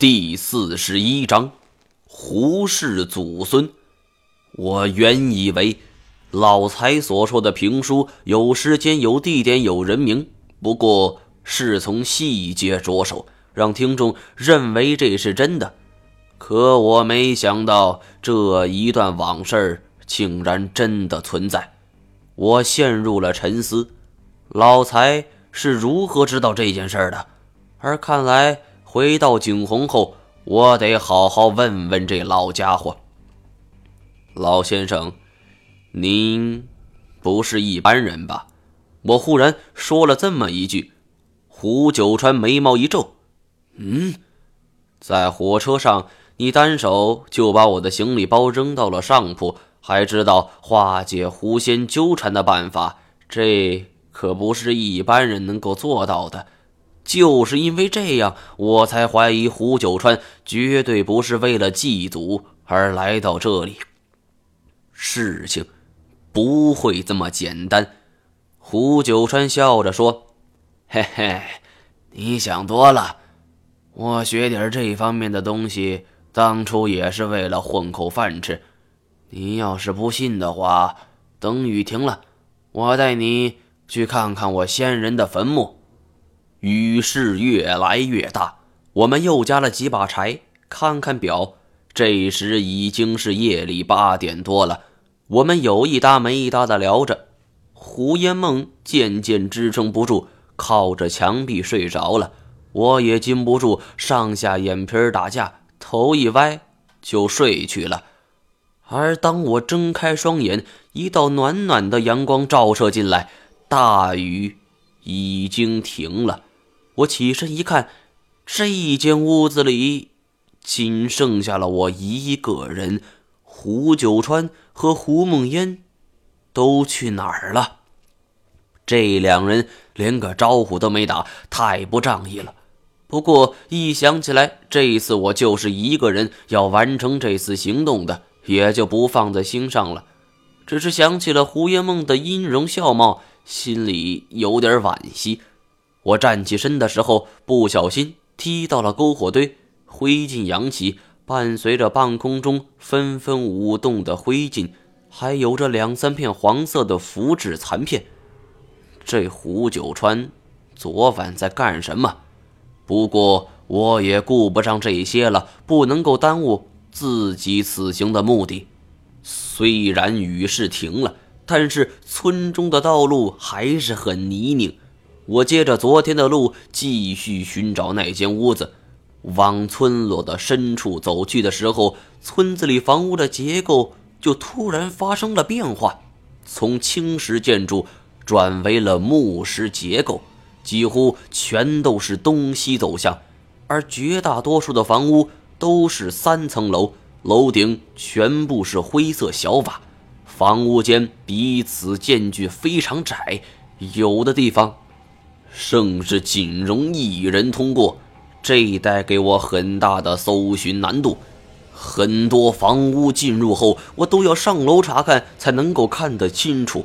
第四十一章，胡氏祖孙。我原以为老财所说的评书有时间、有地点、有人名，不过是从细节着手，让听众认为这是真的。可我没想到这一段往事竟然真的存在，我陷入了沉思。老财是如何知道这件事的？而看来……回到景洪后，我得好好问问这老家伙。老先生，您不是一般人吧？我忽然说了这么一句。胡九川眉毛一皱：“嗯，在火车上，你单手就把我的行李包扔到了上铺，还知道化解狐仙纠缠的办法，这可不是一般人能够做到的。”就是因为这样，我才怀疑胡九川绝对不是为了祭祖而来到这里。事情不会这么简单。胡九川笑着说：“嘿嘿，你想多了。我学点这方面的东西，当初也是为了混口饭吃。你要是不信的话，等雨停了，我带你去看看我先人的坟墓。”雨势越来越大，我们又加了几把柴。看看表，这时已经是夜里八点多了。我们有一搭没一搭的聊着。胡烟梦渐渐支撑不住，靠着墙壁睡着了。我也禁不住上下眼皮打架，头一歪就睡去了。而当我睁开双眼，一道暖暖的阳光照射进来，大雨已经停了。我起身一看，这间屋子里仅剩下了我一个人。胡九川和胡梦烟都去哪儿了？这两人连个招呼都没打，太不仗义了。不过一想起来，这一次我就是一个人要完成这次行动的，也就不放在心上了。只是想起了胡烟梦的音容笑貌，心里有点惋惜。我站起身的时候，不小心踢到了篝火堆，灰烬扬起，伴随着半空中纷纷舞动的灰烬，还有着两三片黄色的符纸残片。这胡九川昨晚在干什么？不过我也顾不上这些了，不能够耽误自己此行的目的。虽然雨势停了，但是村中的道路还是很泥泞。我接着昨天的路继续寻找那间屋子，往村落的深处走去的时候，村子里房屋的结构就突然发生了变化，从青石建筑转为了木石结构，几乎全都是东西走向，而绝大多数的房屋都是三层楼，楼顶全部是灰色小瓦，房屋间彼此间距非常窄，有的地方。甚至仅容一人通过，这带给我很大的搜寻难度。很多房屋进入后，我都要上楼查看才能够看得清楚，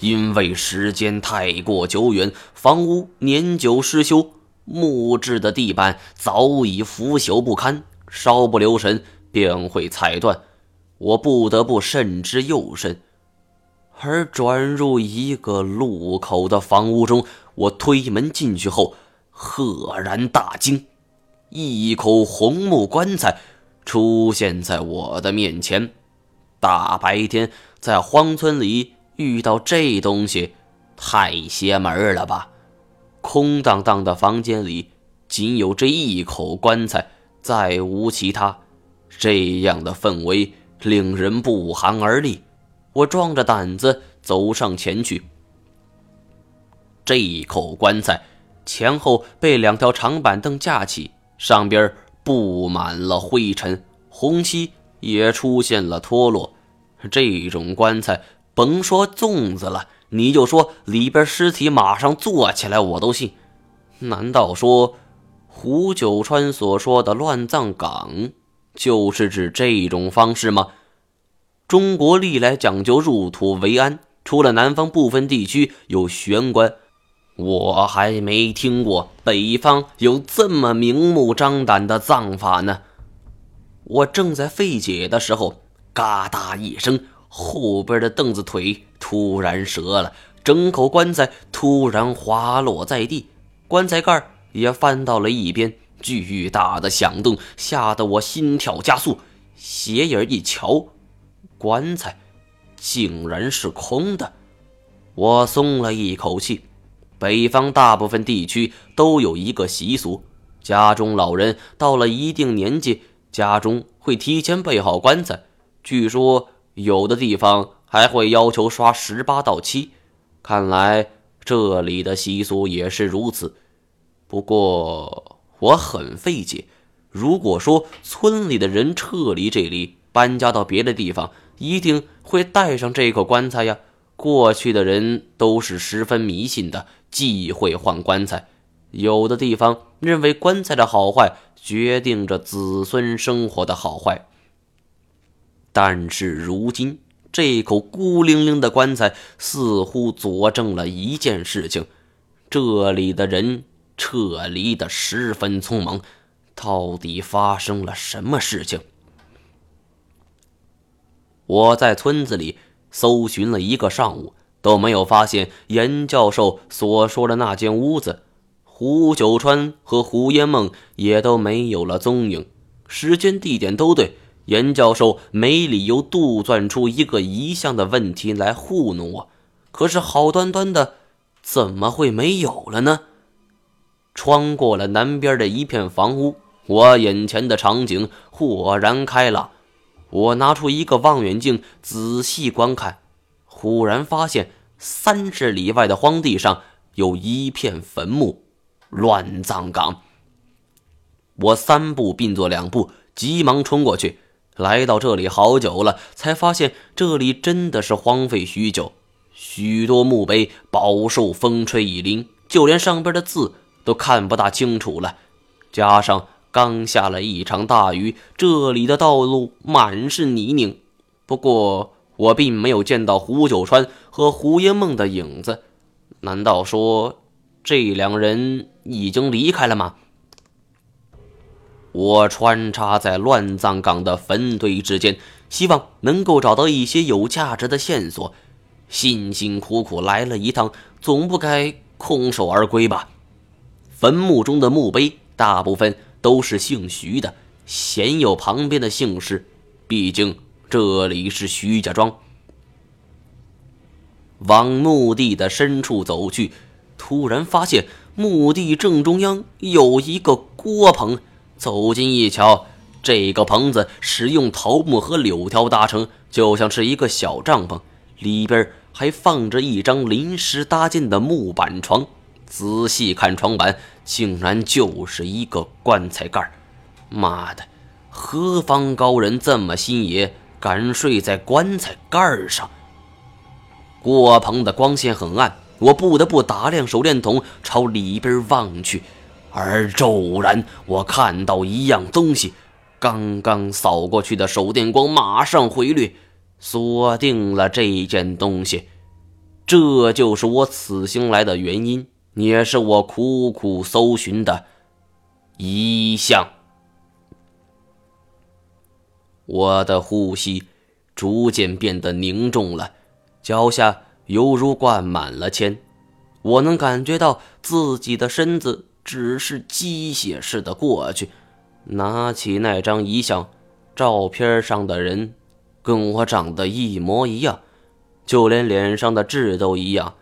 因为时间太过久远，房屋年久失修，木质的地板早已腐朽不堪，稍不留神便会踩断。我不得不慎之又慎。而转入一个路口的房屋中，我推门进去后，赫然大惊，一口红木棺材出现在我的面前。大白天在荒村里遇到这东西，太邪门了吧？空荡荡的房间里仅有这一口棺材，再无其他。这样的氛围令人不寒而栗。我壮着胆子走上前去。这一口棺材前后被两条长板凳架起，上边布满了灰尘，红漆也出现了脱落。这种棺材，甭说粽子了，你就说里边尸体马上坐起来，我都信。难道说胡九川所说的乱葬岗就是指这种方式吗？中国历来讲究入土为安，除了南方部分地区有玄关，我还没听过北方有这么明目张胆的葬法呢。我正在费解的时候，嘎哒一声，后边的凳子腿突然折了，整口棺材突然滑落在地，棺材盖也翻到了一边，巨大的响动吓得我心跳加速。斜眼一瞧，棺材竟然是空的，我松了一口气。北方大部分地区都有一个习俗：家中老人到了一定年纪，家中会提前备好棺材。据说有的地方还会要求刷十八道漆。看来这里的习俗也是如此。不过我很费解，如果说村里的人撤离这里，搬家到别的地方，一定会带上这口棺材呀。过去的人都是十分迷信的。忌讳换棺材，有的地方认为棺材的好坏决定着子孙生活的好坏。但是如今这口孤零零的棺材似乎佐证了一件事情：这里的人撤离的十分匆忙。到底发生了什么事情？我在村子里搜寻了一个上午。都没有发现严教授所说的那间屋子，胡九川和胡烟梦也都没有了踪影，时间地点都对，严教授没理由杜撰出一个遗像的问题来糊弄我。可是好端端的，怎么会没有了呢？穿过了南边的一片房屋，我眼前的场景豁然开朗。我拿出一个望远镜仔细观看。忽然发现三十里外的荒地上有一片坟墓，乱葬岗。我三步并作两步，急忙冲过去。来到这里好久了，才发现这里真的是荒废许久，许多墓碑饱受风吹雨淋，就连上边的字都看不大清楚了。加上刚下了一场大雨，这里的道路满是泥泞。不过。我并没有见到胡九川和胡烟梦的影子，难道说这两人已经离开了吗？我穿插在乱葬岗的坟堆之间，希望能够找到一些有价值的线索。辛辛苦苦来了一趟，总不该空手而归吧？坟墓中的墓碑大部分都是姓徐的，鲜有旁边的姓氏，毕竟。这里是徐家庄。往墓地的深处走去，突然发现墓地正中央有一个锅棚。走近一瞧，这个棚子使用桃木和柳条搭成，就像是一个小帐篷。里边还放着一张临时搭建的木板床。仔细看床板，竟然就是一个棺材盖妈的，何方高人这么心野？敢睡在棺材盖上。锅棚的光线很暗，我不得不打亮手电筒朝里边望去。而骤然，我看到一样东西，刚刚扫过去的手电光马上回掠，锁定了这件东西。这就是我此行来的原因，也是我苦苦搜寻的遗像。我的呼吸逐渐变得凝重了，脚下犹如灌满了铅。我能感觉到自己的身子只是机械似的过去，拿起那张遗像，照片上的人跟我长得一模一样，就连脸上的痣都一样，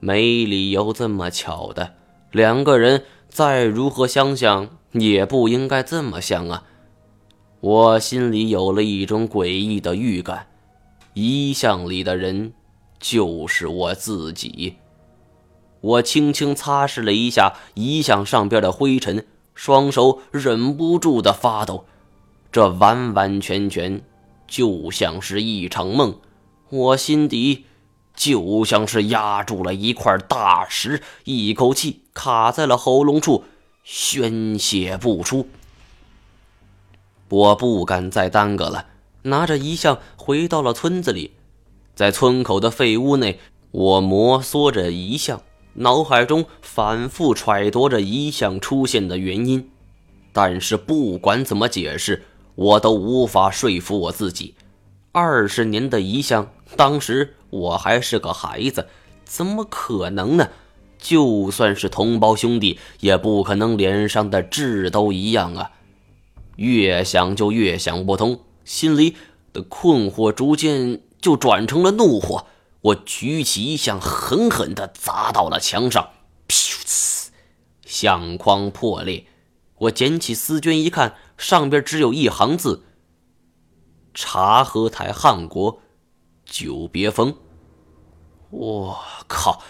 没理由这么巧的。两个人再如何相像，也不应该这么像啊！我心里有了一种诡异的预感，遗像里的人就是我自己。我轻轻擦拭了一下遗像上边的灰尘，双手忍不住的发抖。这完完全全就像是一场梦，我心底就像是压住了一块大石，一口气卡在了喉咙处，宣泄不出。我不敢再耽搁了，拿着遗像回到了村子里。在村口的废屋内，我摩挲着遗像，脑海中反复揣度着遗像出现的原因，但是不管怎么解释，我都无法说服我自己。二十年的遗像，当时我还是个孩子，怎么可能呢？就算是同胞兄弟，也不可能脸上的痣都一样啊！越想就越想不通，心里的困惑逐渐就转成了怒火。我举起遗像，狠狠地砸到了墙上，噗呲！相框破裂。我捡起丝绢一看，上边只有一行字：“察合台汉国，久别风。”我靠！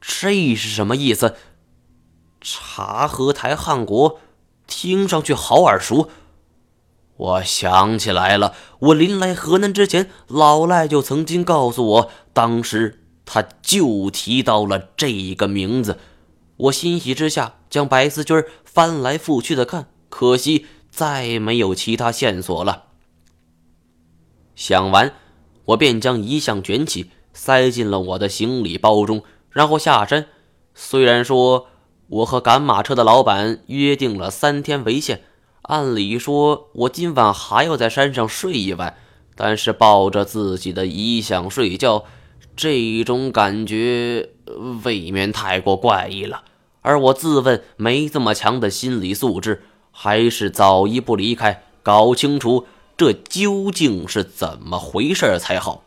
这是什么意思？察合台汗国，听上去好耳熟。我想起来了，我临来河南之前，老赖就曾经告诉我，当时他就提到了这个名字。我欣喜之下，将白丝军翻来覆去的看，可惜再没有其他线索了。想完，我便将遗像卷起，塞进了我的行李包中。然后下山。虽然说我和赶马车的老板约定了三天为限，按理说我今晚还要在山上睡一晚，但是抱着自己的遗像睡觉，这种感觉未免太过怪异了。而我自问没这么强的心理素质，还是早一步离开，搞清楚这究竟是怎么回事才好。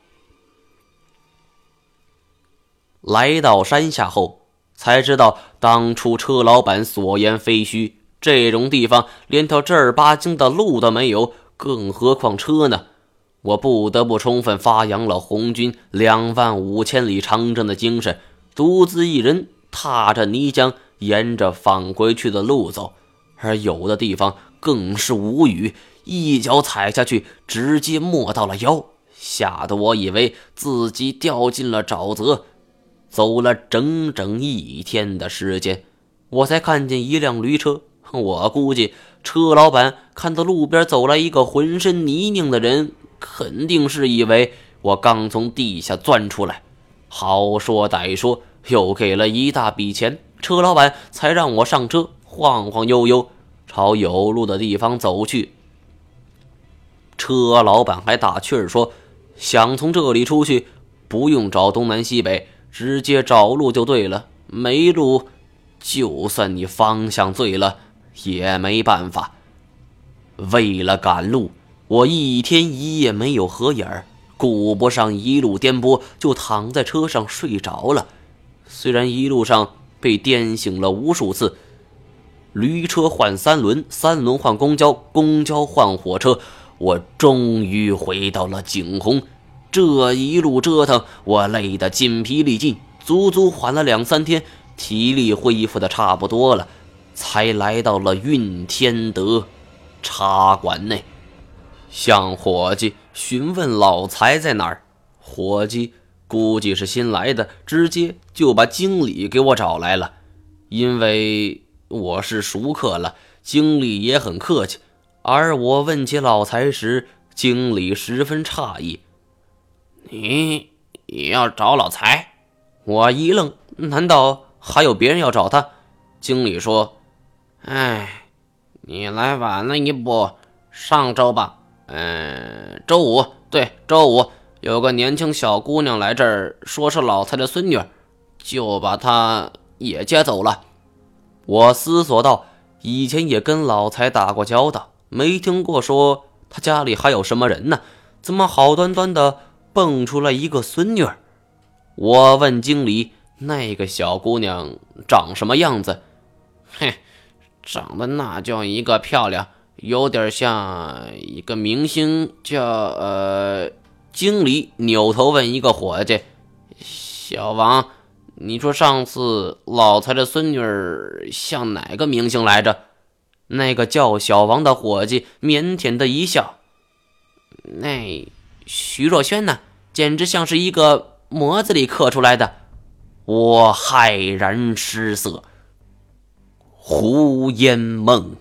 来到山下后，才知道当初车老板所言非虚。这种地方连条正儿八经的路都没有，更何况车呢？我不得不充分发扬了红军两万五千里长征的精神，独自一人踏着泥浆，沿着返回去的路走。而有的地方更是无语，一脚踩下去，直接没到了腰，吓得我以为自己掉进了沼泽。走了整整一天的时间，我才看见一辆驴车。我估计车老板看到路边走来一个浑身泥泞的人，肯定是以为我刚从地下钻出来。好说歹说，又给了一大笔钱，车老板才让我上车，晃晃悠悠朝有路的地方走去。车老板还打趣儿说：“想从这里出去，不用找东南西北。”直接找路就对了，没路，就算你方向对了，也没办法。为了赶路，我一天一夜没有合眼儿，顾不上一路颠簸，就躺在车上睡着了。虽然一路上被颠醒了无数次，驴车换三轮，三轮换公交，公交换火车，我终于回到了景洪。这一路折腾，我累得筋疲力尽，足足缓了两三天，体力恢复的差不多了，才来到了运天德茶馆内，向伙计询问老财在哪儿。伙计估计是新来的，直接就把经理给我找来了。因为我是熟客了，经理也很客气。而我问起老财时，经理十分诧异。你也要找老财？我一愣，难道还有别人要找他？经理说：“哎，你来晚了一步。上周吧，嗯，周五，对，周五有个年轻小姑娘来这儿，说是老财的孙女，就把她也接走了。”我思索道：“以前也跟老财打过交道，没听过说他家里还有什么人呢？怎么好端端的？”蹦出来一个孙女儿，我问经理：“那个小姑娘长什么样子？”“嘿，长得那叫一个漂亮，有点像一个明星。”叫呃，经理扭头问一个伙计：“小王，你说上次老财的孙女儿像哪个明星来着？”那个叫小王的伙计腼腆的一笑：“那……”徐若瑄呢？简直像是一个模子里刻出来的。我骇然失色。胡烟梦。